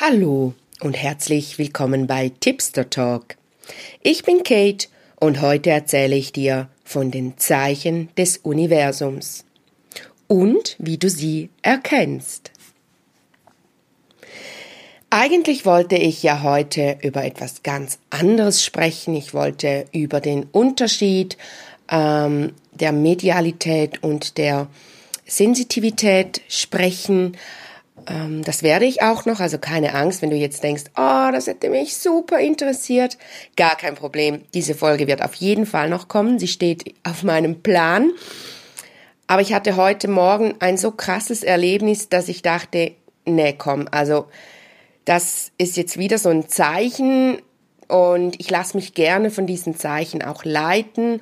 Hallo und herzlich willkommen bei Tipster Talk. Ich bin Kate und heute erzähle ich dir von den Zeichen des Universums und wie du sie erkennst. Eigentlich wollte ich ja heute über etwas ganz anderes sprechen. Ich wollte über den Unterschied ähm, der Medialität und der Sensitivität sprechen. Ähm, das werde ich auch noch, also keine Angst, wenn du jetzt denkst, oh, das hätte mich super interessiert. Gar kein Problem. Diese Folge wird auf jeden Fall noch kommen. Sie steht auf meinem Plan. Aber ich hatte heute Morgen ein so krasses Erlebnis, dass ich dachte, nee, komm, also das ist jetzt wieder so ein Zeichen und ich lasse mich gerne von diesen Zeichen auch leiten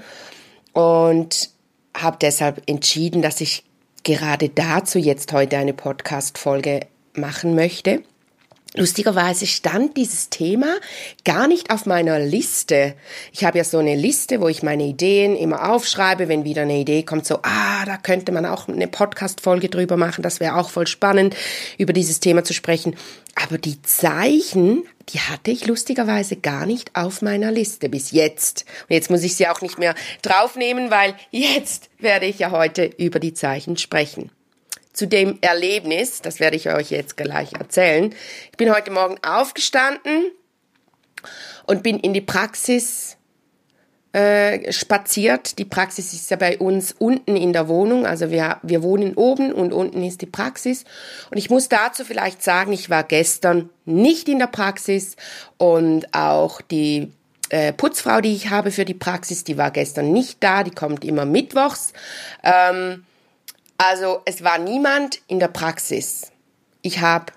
und habe deshalb entschieden, dass ich gerade dazu jetzt heute eine Podcast-Folge machen möchte. Lustigerweise stand dieses Thema gar nicht auf meiner Liste. Ich habe ja so eine Liste, wo ich meine Ideen immer aufschreibe, wenn wieder eine Idee kommt, so, ah, da könnte man auch eine Podcast-Folge drüber machen, das wäre auch voll spannend, über dieses Thema zu sprechen. Aber die Zeichen, die hatte ich lustigerweise gar nicht auf meiner Liste bis jetzt. Und jetzt muss ich sie auch nicht mehr draufnehmen, weil jetzt werde ich ja heute über die Zeichen sprechen zu dem Erlebnis, das werde ich euch jetzt gleich erzählen. Ich bin heute Morgen aufgestanden und bin in die Praxis äh, spaziert. Die Praxis ist ja bei uns unten in der Wohnung, also wir, wir wohnen oben und unten ist die Praxis. Und ich muss dazu vielleicht sagen, ich war gestern nicht in der Praxis und auch die äh, Putzfrau, die ich habe für die Praxis, die war gestern nicht da, die kommt immer mittwochs. Ähm, also es war niemand in der Praxis. Ich habe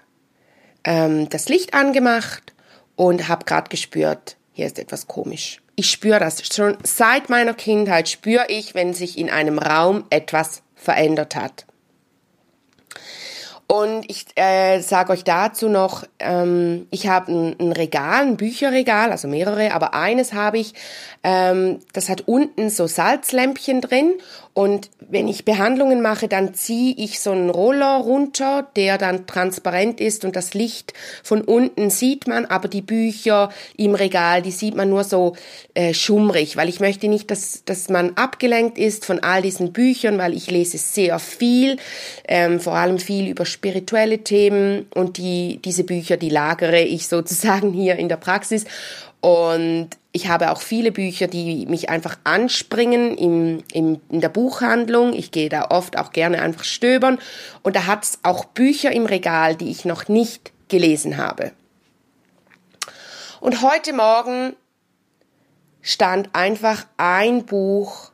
ähm, das Licht angemacht und habe gerade gespürt, hier ist etwas komisch. Ich spüre das. Schon seit meiner Kindheit spüre ich, wenn sich in einem Raum etwas verändert hat. Und ich äh, sage euch dazu noch, ähm, ich habe ein, ein, Regal, ein Bücherregal, also mehrere, aber eines habe ich, ähm, das hat unten so Salzlämpchen drin und wenn ich Behandlungen mache, dann ziehe ich so einen Roller runter, der dann transparent ist und das Licht von unten sieht man, aber die Bücher im Regal, die sieht man nur so äh, schummrig, weil ich möchte nicht, dass, dass man abgelenkt ist von all diesen Büchern, weil ich lese sehr viel, ähm, vor allem viel über spirituelle Themen und die, diese Bücher, die lagere ich sozusagen hier in der Praxis. Und ich habe auch viele Bücher, die mich einfach anspringen im, im, in der Buchhandlung. Ich gehe da oft auch gerne einfach stöbern. Und da hat es auch Bücher im Regal, die ich noch nicht gelesen habe. Und heute Morgen stand einfach ein Buch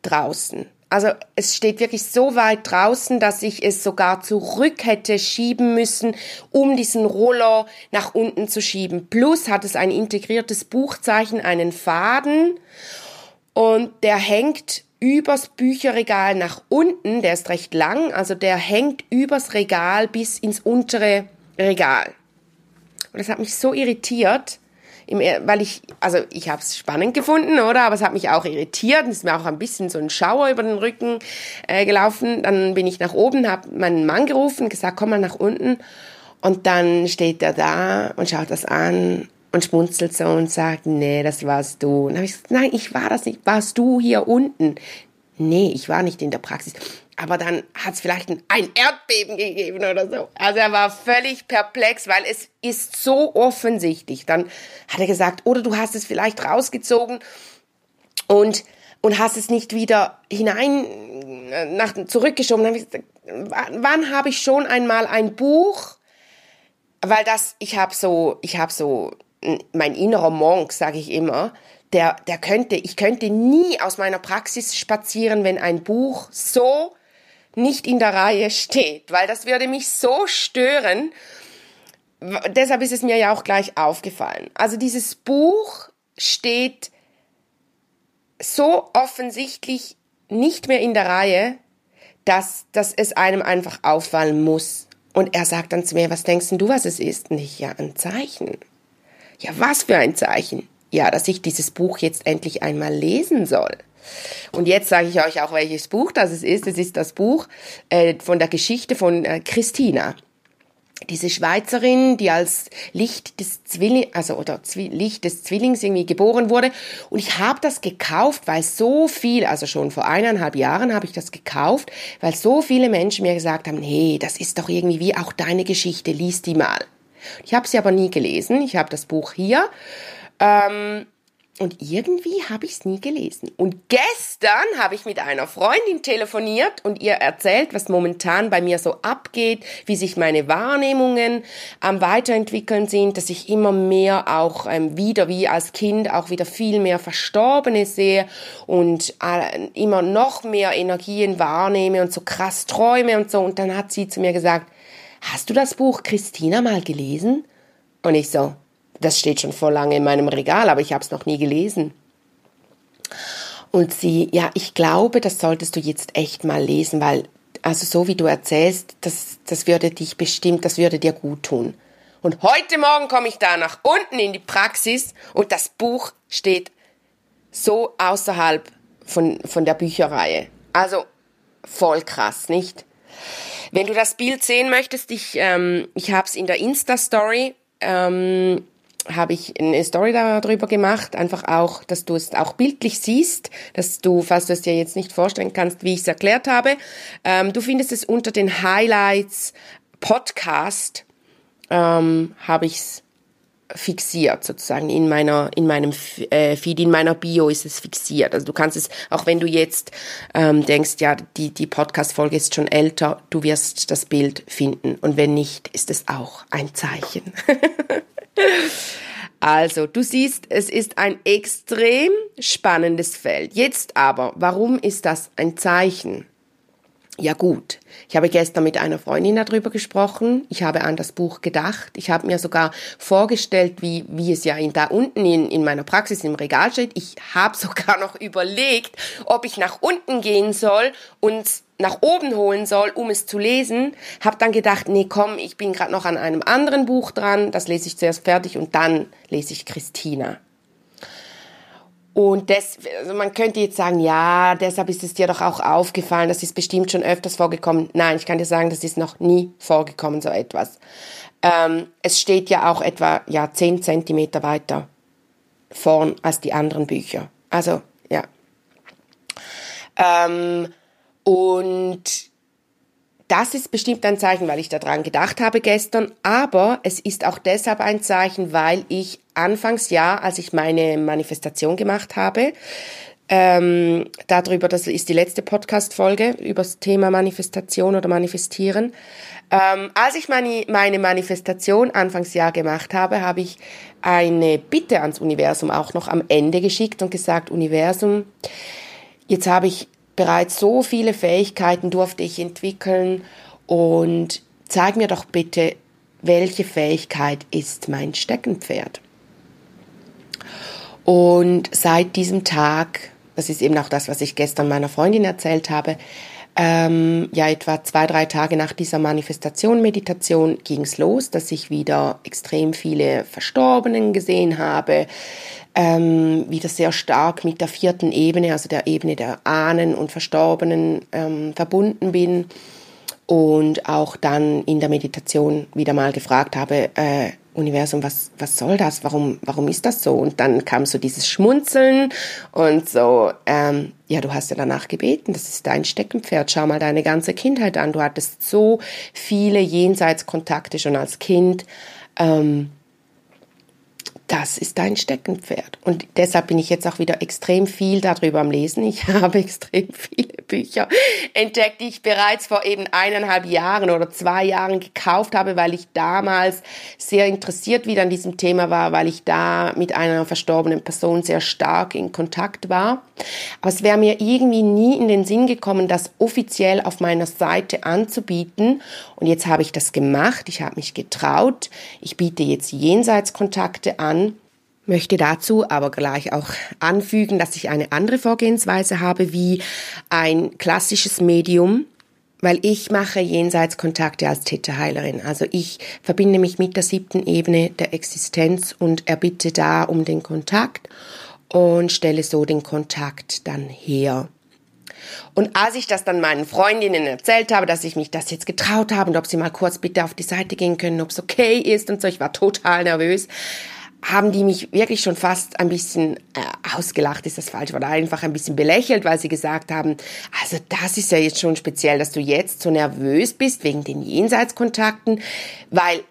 draußen. Also es steht wirklich so weit draußen, dass ich es sogar zurück hätte schieben müssen, um diesen Roller nach unten zu schieben. Plus hat es ein integriertes Buchzeichen, einen Faden und der hängt übers Bücherregal nach unten, der ist recht lang, also der hängt übers Regal bis ins untere Regal. Und das hat mich so irritiert, im, weil ich, also ich habe es spannend gefunden, oder? Aber es hat mich auch irritiert. Es ist mir auch ein bisschen so ein Schauer über den Rücken äh, gelaufen. Dann bin ich nach oben, habe meinen Mann gerufen, gesagt, komm mal nach unten. Und dann steht er da und schaut das an und schmunzelt so und sagt, nee, das warst du. Und dann habe ich gesagt, nein, ich war das nicht. Warst du hier unten? Nee, ich war nicht in der Praxis aber dann hat es vielleicht ein, Erdbeben gegeben oder so. Also er war völlig perplex, weil es ist so offensichtlich. Dann hat er gesagt, oder du hast es vielleicht rausgezogen und und hast es nicht wieder hinein äh, nach zurückgeschoben. Ich gesagt, wann habe ich schon einmal ein Buch? Weil das, ich habe so, ich habe so mein innerer Monk, sage ich immer, der, der könnte, ich könnte nie aus meiner Praxis spazieren, wenn ein Buch so nicht in der Reihe steht, weil das würde mich so stören. Deshalb ist es mir ja auch gleich aufgefallen. Also dieses Buch steht so offensichtlich nicht mehr in der Reihe, dass, dass es einem einfach auffallen muss. Und er sagt dann zu mir, was denkst du, was es ist? Nicht, ja, ein Zeichen. Ja, was für ein Zeichen? Ja, dass ich dieses Buch jetzt endlich einmal lesen soll. Und jetzt sage ich euch auch, welches Buch das ist. Es ist das Buch äh, von der Geschichte von äh, Christina. diese Schweizerin, die als Licht des Zwillings, also oder Zwi Licht des Zwillings irgendwie geboren wurde. Und ich habe das gekauft, weil so viel, also schon vor eineinhalb Jahren habe ich das gekauft, weil so viele Menschen mir gesagt haben, hey, das ist doch irgendwie wie auch deine Geschichte, lies die mal. Ich habe sie aber nie gelesen. Ich habe das Buch hier. Ähm, und irgendwie habe ich es nie gelesen. Und gestern habe ich mit einer Freundin telefoniert und ihr erzählt, was momentan bei mir so abgeht, wie sich meine Wahrnehmungen am Weiterentwickeln sind, dass ich immer mehr auch ähm, wieder wie als Kind auch wieder viel mehr Verstorbene sehe und äh, immer noch mehr Energien wahrnehme und so krass träume und so. Und dann hat sie zu mir gesagt, hast du das Buch Christina mal gelesen? Und ich so, das steht schon vor lange in meinem Regal, aber ich habe es noch nie gelesen. Und sie, ja, ich glaube, das solltest du jetzt echt mal lesen, weil, also so wie du erzählst, das, das würde dich bestimmt, das würde dir gut tun. Und heute Morgen komme ich da nach unten in die Praxis und das Buch steht so außerhalb von, von der Bücherreihe. Also voll krass, nicht? Wenn du das Bild sehen möchtest, ich, ähm, ich habe es in der Insta-Story ähm, habe ich eine Story darüber gemacht, einfach auch, dass du es auch bildlich siehst, dass du, falls du es dir jetzt nicht vorstellen kannst, wie ich es erklärt habe, ähm, du findest es unter den Highlights Podcast, ähm, habe ich es fixiert sozusagen in meiner in meinem äh, Feed in meiner Bio ist es fixiert. Also du kannst es auch wenn du jetzt ähm, denkst ja die die Podcast Folge ist schon älter du wirst das Bild finden. Und wenn nicht ist es auch ein Zeichen Also, du siehst, es ist ein extrem spannendes Feld. Jetzt aber, warum ist das ein Zeichen? Ja gut, ich habe gestern mit einer Freundin darüber gesprochen. Ich habe an das Buch gedacht. Ich habe mir sogar vorgestellt, wie, wie es ja in, da unten in, in meiner Praxis im Regal steht. Ich habe sogar noch überlegt, ob ich nach unten gehen soll und nach oben holen soll, um es zu lesen. Habe dann gedacht, nee, komm, ich bin gerade noch an einem anderen Buch dran. Das lese ich zuerst fertig und dann lese ich Christina. Und das, also man könnte jetzt sagen, ja, deshalb ist es dir doch auch aufgefallen, das ist bestimmt schon öfters vorgekommen. Nein, ich kann dir sagen, das ist noch nie vorgekommen, so etwas. Ähm, es steht ja auch etwa ja, 10 Zentimeter weiter vorn als die anderen Bücher. Also, ja. Ähm, und das ist bestimmt ein Zeichen, weil ich daran gedacht habe gestern, aber es ist auch deshalb ein Zeichen, weil ich Anfangsjahr, als ich meine Manifestation gemacht habe, ähm, darüber, das ist die letzte Podcast-Folge über das Thema Manifestation oder Manifestieren. Ähm, als ich meine, meine Manifestation Anfangsjahr gemacht habe, habe ich eine Bitte ans Universum auch noch am Ende geschickt und gesagt, Universum, jetzt habe ich bereits so viele Fähigkeiten durfte ich entwickeln und zeig mir doch bitte, welche Fähigkeit ist mein Steckenpferd. Und seit diesem Tag, das ist eben auch das, was ich gestern meiner Freundin erzählt habe, ähm, ja etwa zwei, drei Tage nach dieser Manifestation, Meditation ging's los, dass ich wieder extrem viele Verstorbenen gesehen habe, ähm, wieder sehr stark mit der vierten Ebene, also der Ebene der Ahnen und Verstorbenen ähm, verbunden bin. Und auch dann in der Meditation wieder mal gefragt habe, äh, Universum, was, was soll das? Warum, warum ist das so? Und dann kam so dieses Schmunzeln und so, ähm, ja, du hast ja danach gebeten, das ist dein Steckenpferd, schau mal deine ganze Kindheit an, du hattest so viele Jenseitskontakte schon als Kind, ähm, das ist dein Steckenpferd. Und deshalb bin ich jetzt auch wieder extrem viel darüber am Lesen. Ich habe extrem viele Bücher entdeckt, die ich bereits vor eben eineinhalb Jahren oder zwei Jahren gekauft habe, weil ich damals sehr interessiert wieder an diesem Thema war, weil ich da mit einer verstorbenen Person sehr stark in Kontakt war. Aber es wäre mir irgendwie nie in den Sinn gekommen, das offiziell auf meiner Seite anzubieten. Und jetzt habe ich das gemacht. Ich habe mich getraut. Ich biete jetzt Jenseitskontakte an möchte dazu aber gleich auch anfügen, dass ich eine andere Vorgehensweise habe wie ein klassisches Medium, weil ich mache Jenseitskontakte als Täterheilerin. Also ich verbinde mich mit der siebten Ebene der Existenz und erbitte da um den Kontakt und stelle so den Kontakt dann her. Und als ich das dann meinen Freundinnen erzählt habe, dass ich mich das jetzt getraut habe und ob sie mal kurz bitte auf die Seite gehen können, ob es okay ist und so, ich war total nervös, haben die mich wirklich schon fast ein bisschen äh, ausgelacht, ist das falsch, oder einfach ein bisschen belächelt, weil sie gesagt haben, also das ist ja jetzt schon speziell, dass du jetzt so nervös bist wegen den Jenseitskontakten, weil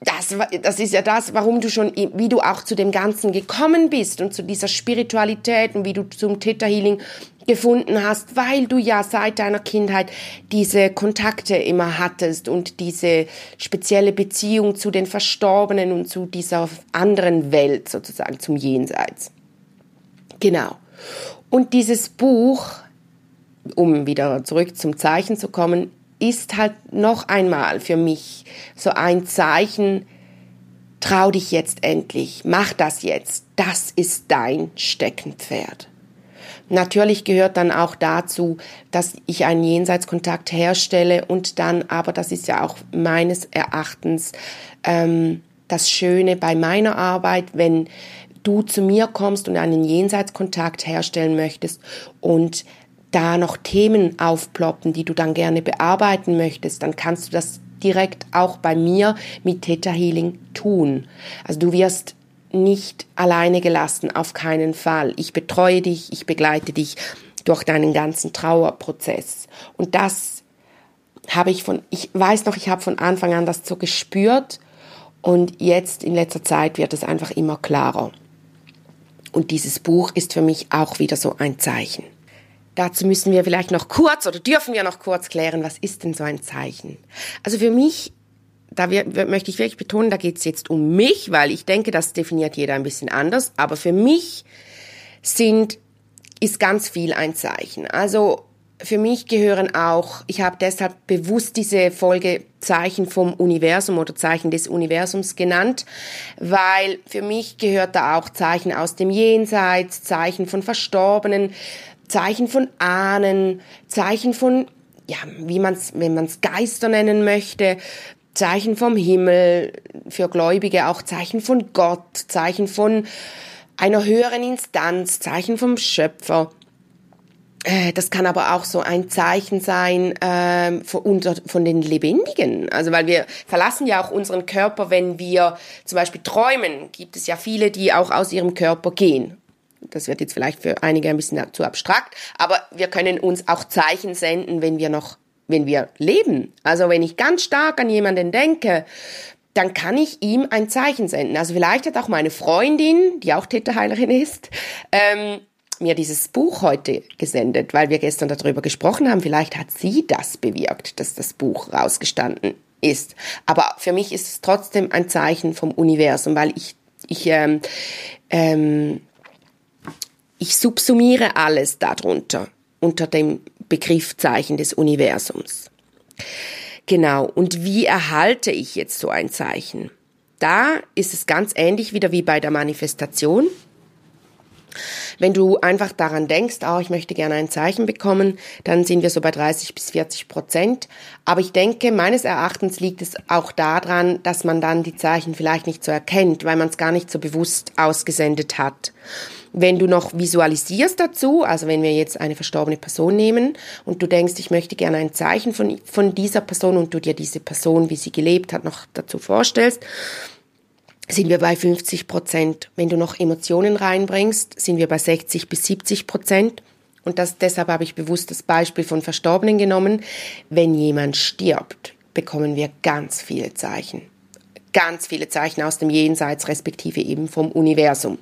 das, das ist ja das, warum du schon, wie du auch zu dem Ganzen gekommen bist und zu dieser Spiritualität und wie du zum Theta Healing gefunden hast, weil du ja seit deiner Kindheit diese Kontakte immer hattest und diese spezielle Beziehung zu den Verstorbenen und zu dieser anderen Welt sozusagen, zum Jenseits. Genau. Und dieses Buch, um wieder zurück zum Zeichen zu kommen, ist halt noch einmal für mich so ein Zeichen, trau dich jetzt endlich, mach das jetzt, das ist dein Steckenpferd. Natürlich gehört dann auch dazu, dass ich einen Jenseitskontakt herstelle und dann, aber das ist ja auch meines Erachtens ähm, das Schöne bei meiner Arbeit, wenn du zu mir kommst und einen Jenseitskontakt herstellen möchtest und da noch Themen aufploppen, die du dann gerne bearbeiten möchtest, dann kannst du das direkt auch bei mir mit Theta Healing tun. Also du wirst nicht alleine gelassen, auf keinen Fall. Ich betreue dich, ich begleite dich durch deinen ganzen Trauerprozess. Und das habe ich von, ich weiß noch, ich habe von Anfang an das so gespürt und jetzt in letzter Zeit wird es einfach immer klarer. Und dieses Buch ist für mich auch wieder so ein Zeichen. Dazu müssen wir vielleicht noch kurz oder dürfen wir noch kurz klären, was ist denn so ein Zeichen? Also für mich, da wir, möchte ich wirklich betonen, da geht es jetzt um mich, weil ich denke, das definiert jeder ein bisschen anders, aber für mich sind, ist ganz viel ein Zeichen. Also für mich gehören auch, ich habe deshalb bewusst diese Folge Zeichen vom Universum oder Zeichen des Universums genannt, weil für mich gehört da auch Zeichen aus dem Jenseits, Zeichen von Verstorbenen, Zeichen von Ahnen, Zeichen von, ja, wie man es, wenn man es Geister nennen möchte, Zeichen vom Himmel, für Gläubige auch Zeichen von Gott, Zeichen von einer höheren Instanz, Zeichen vom Schöpfer. Äh, das kann aber auch so ein Zeichen sein äh, von, von den Lebendigen. Also weil wir verlassen ja auch unseren Körper, wenn wir zum Beispiel träumen. Gibt es ja viele, die auch aus ihrem Körper gehen. Das wird jetzt vielleicht für einige ein bisschen zu abstrakt, aber wir können uns auch Zeichen senden, wenn wir noch, wenn wir leben. Also wenn ich ganz stark an jemanden denke, dann kann ich ihm ein Zeichen senden. Also vielleicht hat auch meine Freundin, die auch Täterheilerin ist, ähm, mir dieses Buch heute gesendet, weil wir gestern darüber gesprochen haben. Vielleicht hat sie das bewirkt, dass das Buch rausgestanden ist. Aber für mich ist es trotzdem ein Zeichen vom Universum, weil ich, ich ähm, ähm, ich subsumiere alles darunter, unter dem Begriffzeichen des Universums. Genau, und wie erhalte ich jetzt so ein Zeichen? Da ist es ganz ähnlich wieder wie bei der Manifestation. Wenn du einfach daran denkst, oh, ich möchte gerne ein Zeichen bekommen, dann sind wir so bei 30 bis 40 Prozent. Aber ich denke, meines Erachtens liegt es auch daran, dass man dann die Zeichen vielleicht nicht so erkennt, weil man es gar nicht so bewusst ausgesendet hat. Wenn du noch visualisierst dazu, also wenn wir jetzt eine verstorbene Person nehmen und du denkst, ich möchte gerne ein Zeichen von, von dieser Person und du dir diese Person, wie sie gelebt hat, noch dazu vorstellst, sind wir bei 50 Prozent. Wenn du noch Emotionen reinbringst, sind wir bei 60 bis 70 Prozent. Und das, deshalb habe ich bewusst das Beispiel von Verstorbenen genommen. Wenn jemand stirbt, bekommen wir ganz viele Zeichen ganz viele Zeichen aus dem Jenseits, respektive eben vom Universum.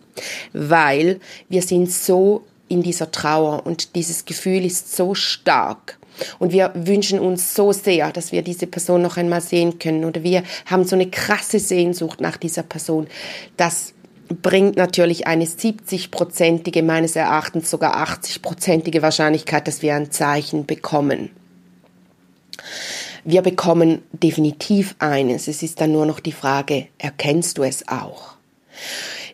Weil wir sind so in dieser Trauer und dieses Gefühl ist so stark. Und wir wünschen uns so sehr, dass wir diese Person noch einmal sehen können. Oder wir haben so eine krasse Sehnsucht nach dieser Person. Das bringt natürlich eine 70-prozentige, meines Erachtens sogar 80-prozentige Wahrscheinlichkeit, dass wir ein Zeichen bekommen. Wir bekommen definitiv eines. Es ist dann nur noch die Frage, erkennst du es auch?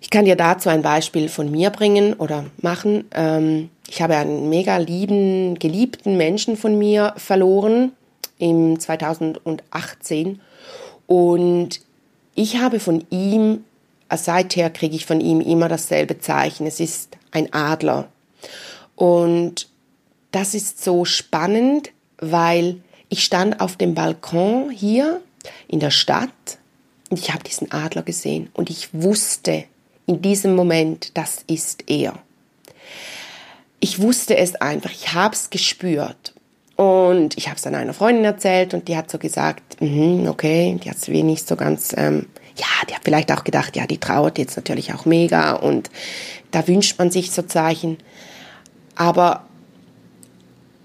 Ich kann dir dazu ein Beispiel von mir bringen oder machen. Ähm, ich habe einen mega lieben, geliebten Menschen von mir verloren im 2018 und ich habe von ihm, seither kriege ich von ihm immer dasselbe Zeichen. Es ist ein Adler. Und das ist so spannend, weil ich stand auf dem Balkon hier in der Stadt und ich habe diesen Adler gesehen und ich wusste in diesem Moment, das ist er. Ich wusste es einfach, ich habe es gespürt. Und ich habe es dann einer Freundin erzählt und die hat so gesagt, mm, okay, die hat es wenig so ganz, ähm, ja, die hat vielleicht auch gedacht, ja, die trauert jetzt natürlich auch mega und da wünscht man sich so Zeichen. Aber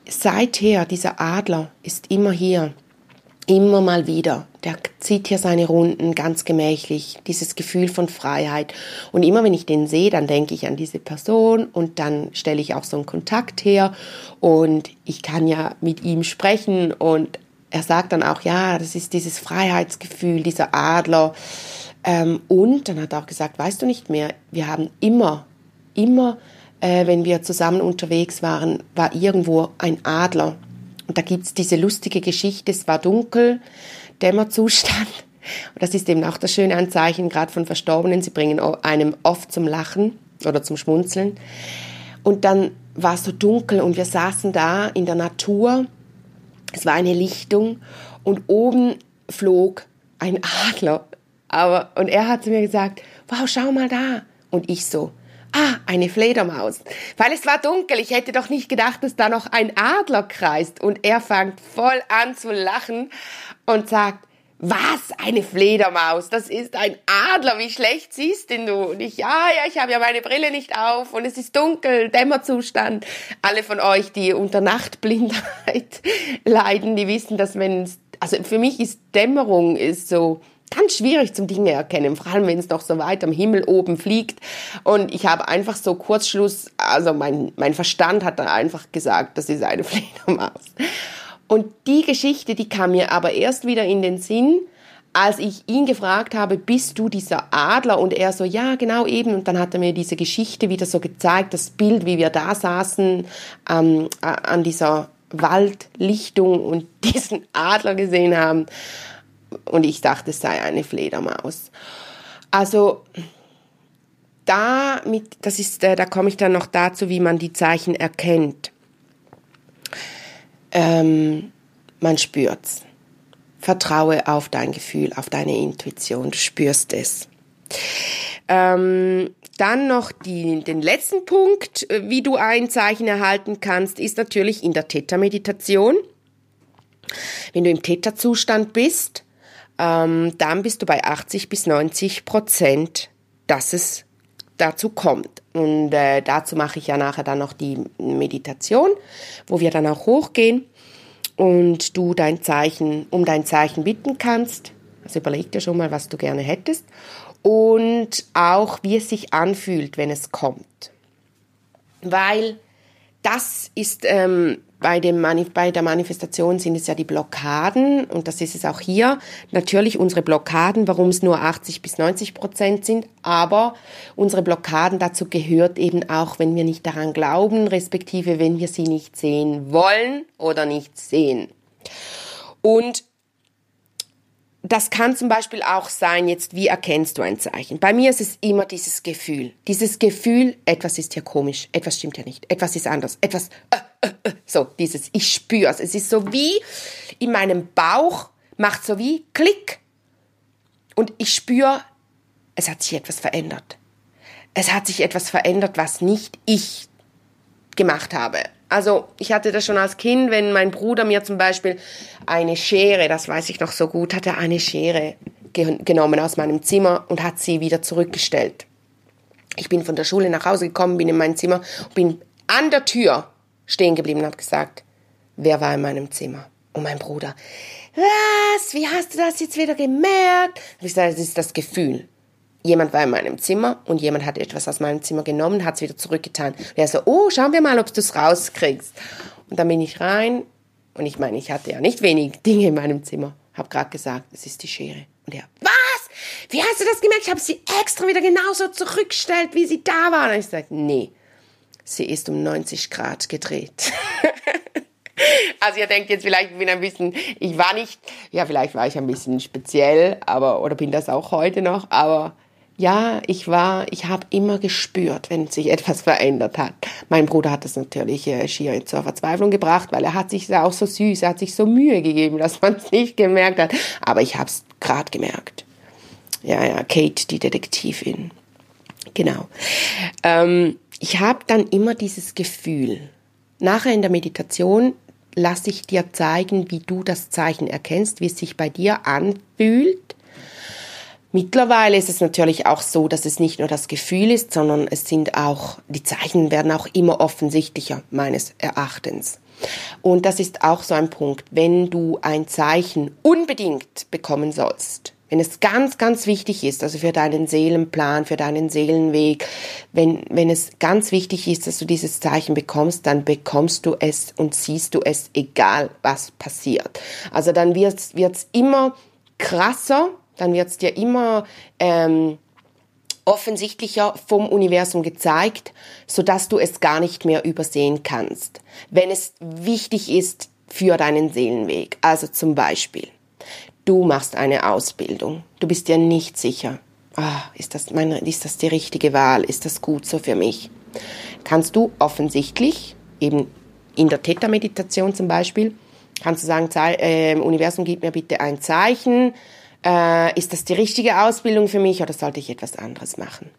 seither, dieser Adler ist immer hier, immer mal wieder. Der zieht hier seine Runden ganz gemächlich, dieses Gefühl von Freiheit. Und immer wenn ich den sehe, dann denke ich an diese Person und dann stelle ich auch so einen Kontakt her und ich kann ja mit ihm sprechen und er sagt dann auch, ja, das ist dieses Freiheitsgefühl, dieser Adler. Ähm, und dann hat er auch gesagt, weißt du nicht mehr, wir haben immer, immer äh, wenn wir zusammen unterwegs waren, war irgendwo ein Adler. Und da gibt's diese lustige Geschichte, es war dunkel, Dämmerzustand. Und das ist eben auch das schöne Anzeichen, gerade von Verstorbenen, sie bringen einem oft zum Lachen oder zum Schmunzeln. Und dann war es so dunkel und wir saßen da in der Natur, es war eine Lichtung und oben flog ein Adler. Aber, und er hat zu mir gesagt, wow, schau mal da. Und ich so, ah, eine Fledermaus. Weil es war dunkel, ich hätte doch nicht gedacht, dass da noch ein Adler kreist. Und er fängt voll an zu lachen und sagt, was, eine Fledermaus? Das ist ein Adler, wie schlecht siehst denn du? Und ich, ja, ja, ich habe ja meine Brille nicht auf und es ist dunkel, Dämmerzustand. Alle von euch, die unter Nachtblindheit leiden, die wissen, dass wenn, also für mich ist Dämmerung ist so, ganz schwierig zum Dinge erkennen, vor allem wenn es noch so weit am Himmel oben fliegt. Und ich habe einfach so Kurzschluss, also mein, mein Verstand hat dann einfach gesagt, das ist eine Fledermaus. Und die Geschichte, die kam mir aber erst wieder in den Sinn, als ich ihn gefragt habe, bist du dieser Adler? Und er so, ja, genau eben. Und dann hat er mir diese Geschichte wieder so gezeigt, das Bild, wie wir da saßen ähm, an dieser Waldlichtung und diesen Adler gesehen haben und ich dachte, es sei eine Fledermaus. Also da mit, das ist, äh, da komme ich dann noch dazu, wie man die Zeichen erkennt. Ähm, man spürt's. Vertraue auf dein Gefühl, auf deine Intuition. Du spürst es. Ähm, dann noch die, den letzten Punkt, äh, wie du ein Zeichen erhalten kannst, ist natürlich in der Theta-Meditation. Wenn du im Theta-Zustand bist, ähm, dann bist du bei 80 bis 90 Prozent, dass es dazu kommt. Und äh, dazu mache ich ja nachher dann noch die Meditation, wo wir dann auch hochgehen und du dein Zeichen, um dein Zeichen bitten kannst. Also überleg dir schon mal, was du gerne hättest. Und auch, wie es sich anfühlt, wenn es kommt. Weil das ist ähm, bei, dem Manif bei der Manifestation sind es ja die Blockaden und das ist es auch hier. Natürlich unsere Blockaden, warum es nur 80 bis 90 Prozent sind, aber unsere Blockaden dazu gehört eben auch, wenn wir nicht daran glauben, respektive wenn wir sie nicht sehen wollen oder nicht sehen. Und das kann zum Beispiel auch sein, jetzt, wie erkennst du ein Zeichen? Bei mir ist es immer dieses Gefühl. Dieses Gefühl, etwas ist hier komisch, etwas stimmt hier nicht, etwas ist anders, etwas, äh, äh, äh, so, dieses, ich spüre es. Es ist so wie in meinem Bauch, macht so wie Klick. Und ich spüre, es hat sich etwas verändert. Es hat sich etwas verändert, was nicht ich gemacht habe. Also ich hatte das schon als Kind, wenn mein Bruder mir zum Beispiel eine Schere, das weiß ich noch so gut, hat er eine Schere ge genommen aus meinem Zimmer und hat sie wieder zurückgestellt. Ich bin von der Schule nach Hause gekommen, bin in mein Zimmer, bin an der Tür stehen geblieben und habe gesagt, wer war in meinem Zimmer? Und mein Bruder, was? Wie hast du das jetzt wieder gemerkt? Ich sage, das ist das Gefühl jemand war in meinem Zimmer und jemand hat etwas aus meinem Zimmer genommen, hat es wieder zurückgetan. Und er so, oh, schauen wir mal, ob du es rauskriegst. Und dann bin ich rein und ich meine, ich hatte ja nicht wenig Dinge in meinem Zimmer. Hab gerade gesagt, es ist die Schere. Und er, was? Wie hast du das gemerkt? Ich habe sie extra wieder genauso zurückgestellt, wie sie da war. Und ich sage, nee, sie ist um 90 Grad gedreht. Also ihr denkt jetzt vielleicht, ich bin ein bisschen, ich war nicht, ja vielleicht war ich ein bisschen speziell, aber oder bin das auch heute noch, aber ja, ich war, ich habe immer gespürt, wenn sich etwas verändert hat. Mein Bruder hat das natürlich äh, schier zur Verzweiflung gebracht, weil er hat sich auch so süß, er hat sich so Mühe gegeben, dass man es nicht gemerkt hat. Aber ich habe es gerade gemerkt. Ja, ja, Kate, die Detektivin. Genau. Ähm, ich habe dann immer dieses Gefühl. Nachher in der Meditation lasse ich dir zeigen, wie du das Zeichen erkennst, wie es sich bei dir anfühlt Mittlerweile ist es natürlich auch so, dass es nicht nur das Gefühl ist, sondern es sind auch, die Zeichen werden auch immer offensichtlicher, meines Erachtens. Und das ist auch so ein Punkt, wenn du ein Zeichen unbedingt bekommen sollst, wenn es ganz, ganz wichtig ist, also für deinen Seelenplan, für deinen Seelenweg, wenn, wenn es ganz wichtig ist, dass du dieses Zeichen bekommst, dann bekommst du es und siehst du es, egal was passiert. Also dann wird es immer krasser, dann wird es dir immer ähm, offensichtlicher vom Universum gezeigt, sodass du es gar nicht mehr übersehen kannst, wenn es wichtig ist für deinen Seelenweg. Also zum Beispiel, du machst eine Ausbildung, du bist dir nicht sicher, ah, ist, das meine, ist das die richtige Wahl, ist das gut so für mich? Kannst du offensichtlich, eben in der Theta-Meditation zum Beispiel, kannst du sagen, äh, Universum, gib mir bitte ein Zeichen, äh, ist das die richtige Ausbildung für mich oder sollte ich etwas anderes machen?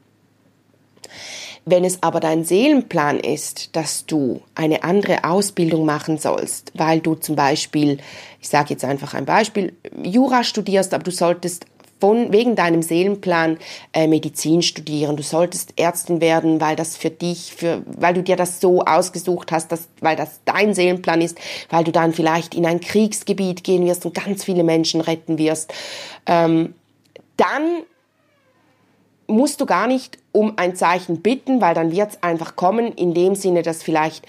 Wenn es aber dein Seelenplan ist, dass du eine andere Ausbildung machen sollst, weil du zum Beispiel, ich sage jetzt einfach ein Beispiel, Jura studierst, aber du solltest von, wegen deinem Seelenplan äh, Medizin studieren. Du solltest Ärztin werden, weil das für dich, für, weil du dir das so ausgesucht hast, dass, weil das dein Seelenplan ist, weil du dann vielleicht in ein Kriegsgebiet gehen wirst und ganz viele Menschen retten wirst. Ähm, dann musst du gar nicht um ein Zeichen bitten, weil dann wird es einfach kommen, in dem Sinne, dass vielleicht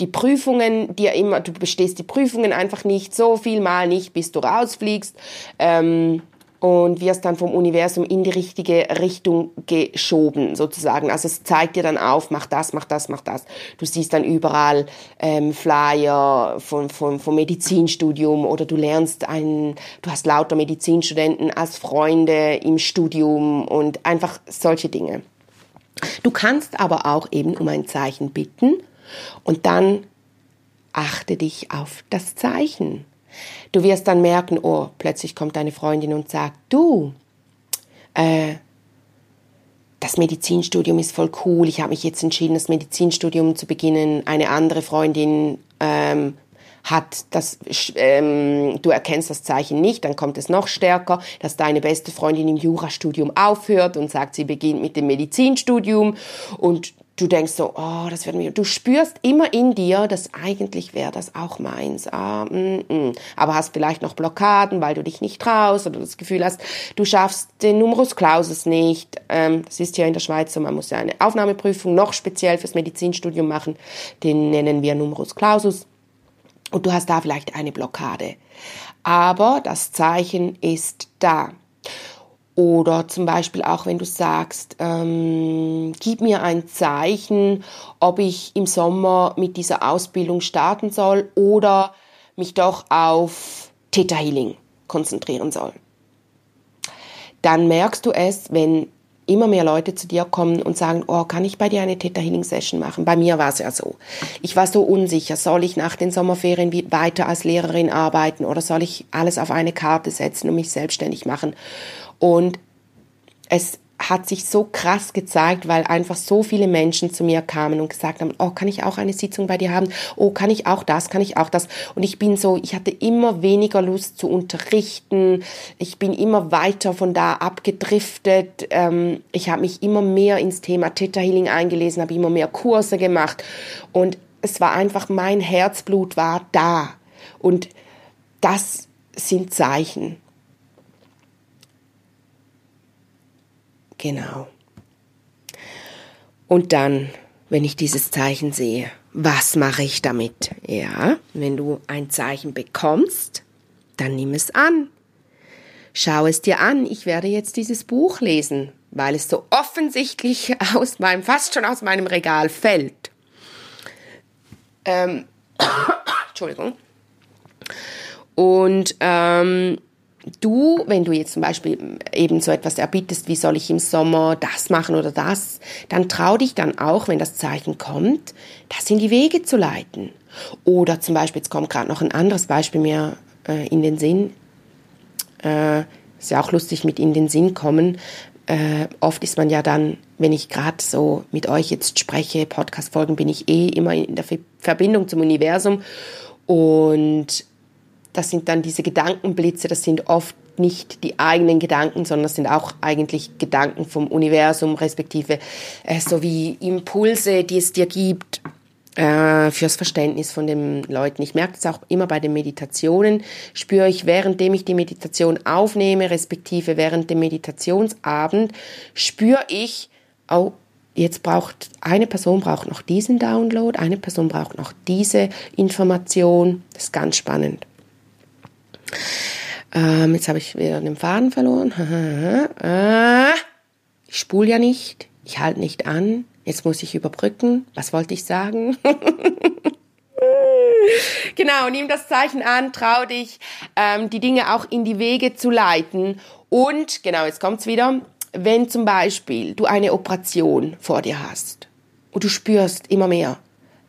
die Prüfungen dir immer, du bestehst die Prüfungen einfach nicht so viel mal nicht, bis du rausfliegst. Ähm, und wirst dann vom Universum in die richtige Richtung geschoben, sozusagen. Also es zeigt dir dann auf, mach das, mach das, mach das. Du siehst dann überall ähm, Flyer vom, vom, vom Medizinstudium oder du lernst ein, du hast lauter Medizinstudenten als Freunde im Studium und einfach solche Dinge. Du kannst aber auch eben um ein Zeichen bitten und dann achte dich auf das Zeichen. Du wirst dann merken, oh, plötzlich kommt deine Freundin und sagt, du, äh, das Medizinstudium ist voll cool, ich habe mich jetzt entschieden, das Medizinstudium zu beginnen. Eine andere Freundin ähm, hat das, ähm, du erkennst das Zeichen nicht, dann kommt es noch stärker, dass deine beste Freundin im Jurastudium aufhört und sagt, sie beginnt mit dem Medizinstudium und du denkst so, oh, das wird mir, du spürst immer in dir, dass eigentlich wäre das auch meins, ah, mm, mm. aber hast vielleicht noch Blockaden, weil du dich nicht traust oder das Gefühl hast, du schaffst den Numerus Clausus nicht. Ähm, das ist ja in der Schweiz so, man muss ja eine Aufnahmeprüfung noch speziell fürs Medizinstudium machen, den nennen wir Numerus Clausus und du hast da vielleicht eine Blockade. Aber das Zeichen ist da. Oder zum Beispiel auch, wenn du sagst, ähm, gib mir ein Zeichen, ob ich im Sommer mit dieser Ausbildung starten soll oder mich doch auf Theta Healing konzentrieren soll. Dann merkst du es, wenn immer mehr Leute zu dir kommen und sagen, oh, kann ich bei dir eine Theta Healing Session machen? Bei mir war es ja so. Ich war so unsicher, soll ich nach den Sommerferien weiter als Lehrerin arbeiten oder soll ich alles auf eine Karte setzen und mich selbstständig machen? Und es hat sich so krass gezeigt, weil einfach so viele Menschen zu mir kamen und gesagt haben, oh, kann ich auch eine Sitzung bei dir haben? Oh, kann ich auch das? Kann ich auch das? Und ich bin so, ich hatte immer weniger Lust zu unterrichten. Ich bin immer weiter von da abgedriftet. Ähm, ich habe mich immer mehr ins Thema Theta Healing eingelesen, habe immer mehr Kurse gemacht und es war einfach, mein Herzblut war da. Und das sind Zeichen. Genau. Und dann, wenn ich dieses Zeichen sehe, was mache ich damit? Ja, wenn du ein Zeichen bekommst, dann nimm es an. Schau es dir an. Ich werde jetzt dieses Buch lesen, weil es so offensichtlich aus meinem, fast schon aus meinem Regal fällt. Ähm, Entschuldigung. Und ähm, du, wenn du jetzt zum Beispiel eben so etwas erbittest, wie soll ich im Sommer das machen oder das, dann trau dich dann auch, wenn das Zeichen kommt, das in die Wege zu leiten. Oder zum Beispiel, jetzt kommt gerade noch ein anderes Beispiel mir äh, in den Sinn. Äh, ist ja auch lustig mit in den Sinn kommen. Äh, oft ist man ja dann, wenn ich gerade so mit euch jetzt spreche, Podcast-Folgen, bin ich eh immer in der Verbindung zum Universum. Und das sind dann diese Gedankenblitze, das sind oft nicht die eigenen Gedanken, sondern das sind auch eigentlich Gedanken vom Universum, respektive äh, so wie Impulse, die es dir gibt äh, fürs Verständnis von den Leuten. Ich merke das auch immer bei den Meditationen, spüre ich, währenddem ich die Meditation aufnehme, respektive während dem Meditationsabend, spüre ich, oh, jetzt braucht eine Person braucht noch diesen Download, eine Person braucht noch diese Information. Das ist ganz spannend. Ähm, jetzt habe ich wieder den Faden verloren. ich spule ja nicht. Ich halte nicht an. Jetzt muss ich überbrücken. Was wollte ich sagen? genau, nimm das Zeichen an, trau dich, ähm, die Dinge auch in die Wege zu leiten. Und, genau, jetzt kommt's wieder, wenn zum Beispiel du eine Operation vor dir hast und du spürst immer mehr,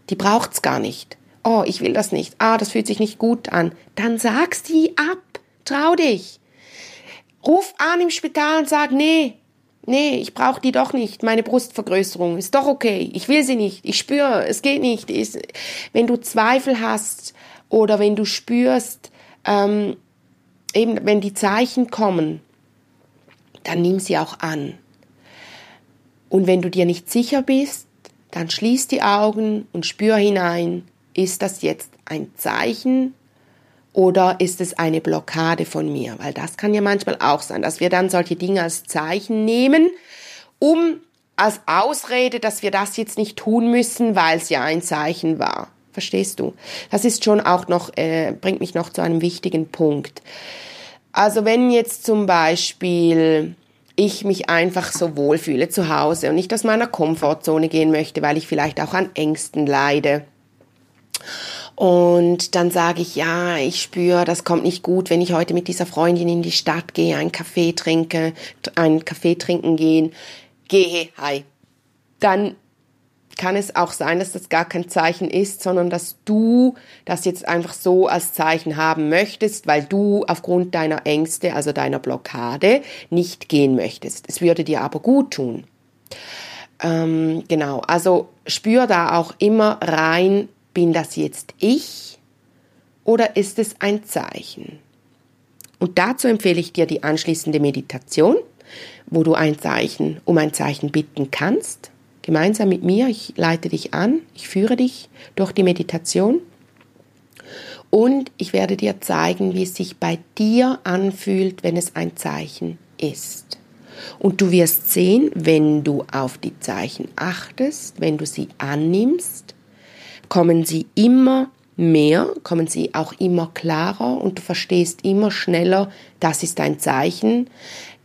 die braucht's gar nicht oh, ich will das nicht, ah, das fühlt sich nicht gut an, dann sag sie ab, trau dich. Ruf an im Spital und sag, nee, nee, ich brauche die doch nicht, meine Brustvergrößerung ist doch okay, ich will sie nicht, ich spüre, es geht nicht. Ist, wenn du Zweifel hast oder wenn du spürst, ähm, eben wenn die Zeichen kommen, dann nimm sie auch an. Und wenn du dir nicht sicher bist, dann schließ die Augen und spür hinein ist das jetzt ein Zeichen oder ist es eine Blockade von mir? Weil das kann ja manchmal auch sein, dass wir dann solche Dinge als Zeichen nehmen, um als Ausrede, dass wir das jetzt nicht tun müssen, weil es ja ein Zeichen war. Verstehst du? Das ist schon auch noch, äh, bringt mich noch zu einem wichtigen Punkt. Also wenn jetzt zum Beispiel ich mich einfach so wohlfühle zu Hause und nicht aus meiner Komfortzone gehen möchte, weil ich vielleicht auch an Ängsten leide, und dann sage ich, ja, ich spüre, das kommt nicht gut, wenn ich heute mit dieser Freundin in die Stadt gehe, einen Kaffee trinke, einen Kaffee trinken gehen, gehe, hi. Dann kann es auch sein, dass das gar kein Zeichen ist, sondern dass du das jetzt einfach so als Zeichen haben möchtest, weil du aufgrund deiner Ängste, also deiner Blockade, nicht gehen möchtest. Es würde dir aber gut tun. Ähm, genau, also spür da auch immer rein, bin das jetzt ich oder ist es ein Zeichen? Und dazu empfehle ich dir die anschließende Meditation, wo du ein Zeichen um ein Zeichen bitten kannst. Gemeinsam mit mir, ich leite dich an, ich führe dich durch die Meditation und ich werde dir zeigen, wie es sich bei dir anfühlt, wenn es ein Zeichen ist. Und du wirst sehen, wenn du auf die Zeichen achtest, wenn du sie annimmst, kommen sie immer mehr, kommen sie auch immer klarer und du verstehst immer schneller, das ist ein Zeichen.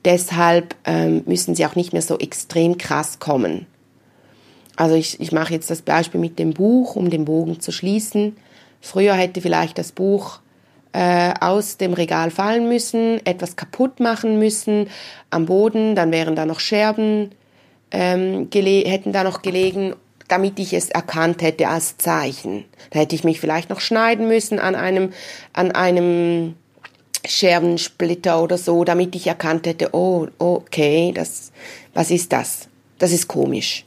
Deshalb ähm, müssen sie auch nicht mehr so extrem krass kommen. Also ich, ich mache jetzt das Beispiel mit dem Buch, um den Bogen zu schließen. Früher hätte vielleicht das Buch äh, aus dem Regal fallen müssen, etwas kaputt machen müssen am Boden, dann wären da noch Scherben, ähm, hätten da noch gelegen damit ich es erkannt hätte als Zeichen. Da hätte ich mich vielleicht noch schneiden müssen an einem, an einem Scherbensplitter oder so, damit ich erkannt hätte, oh, okay, das, was ist das? Das ist komisch.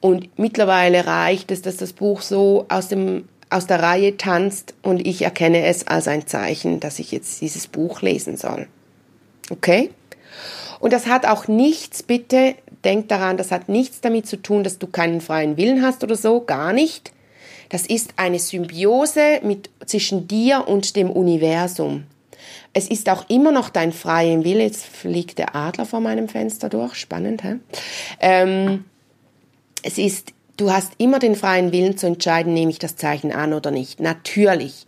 Und mittlerweile reicht es, dass das Buch so aus dem, aus der Reihe tanzt und ich erkenne es als ein Zeichen, dass ich jetzt dieses Buch lesen soll. Okay? Und das hat auch nichts, bitte denk daran, das hat nichts damit zu tun, dass du keinen freien Willen hast oder so, gar nicht. Das ist eine Symbiose mit, zwischen dir und dem Universum. Es ist auch immer noch dein freier Wille. Jetzt fliegt der Adler vor meinem Fenster durch. Spannend, hä? Ähm, es ist, du hast immer den freien Willen zu entscheiden, nehme ich das Zeichen an oder nicht. Natürlich.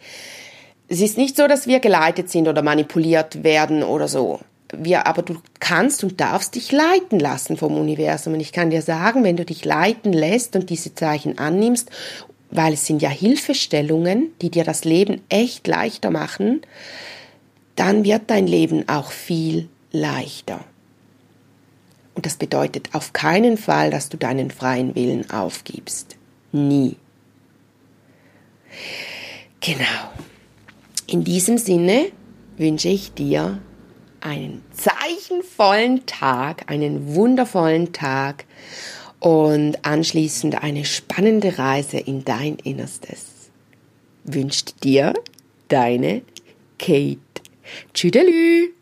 Es ist nicht so, dass wir geleitet sind oder manipuliert werden oder so wir, aber du kannst und darfst dich leiten lassen vom Universum. Und ich kann dir sagen, wenn du dich leiten lässt und diese Zeichen annimmst, weil es sind ja Hilfestellungen, die dir das Leben echt leichter machen, dann wird dein Leben auch viel leichter. Und das bedeutet auf keinen Fall, dass du deinen freien Willen aufgibst. Nie. Genau. In diesem Sinne wünsche ich dir einen zeichenvollen Tag, einen wundervollen Tag und anschließend eine spannende Reise in dein Innerstes. Wünscht dir deine Kate. Tschüdelü!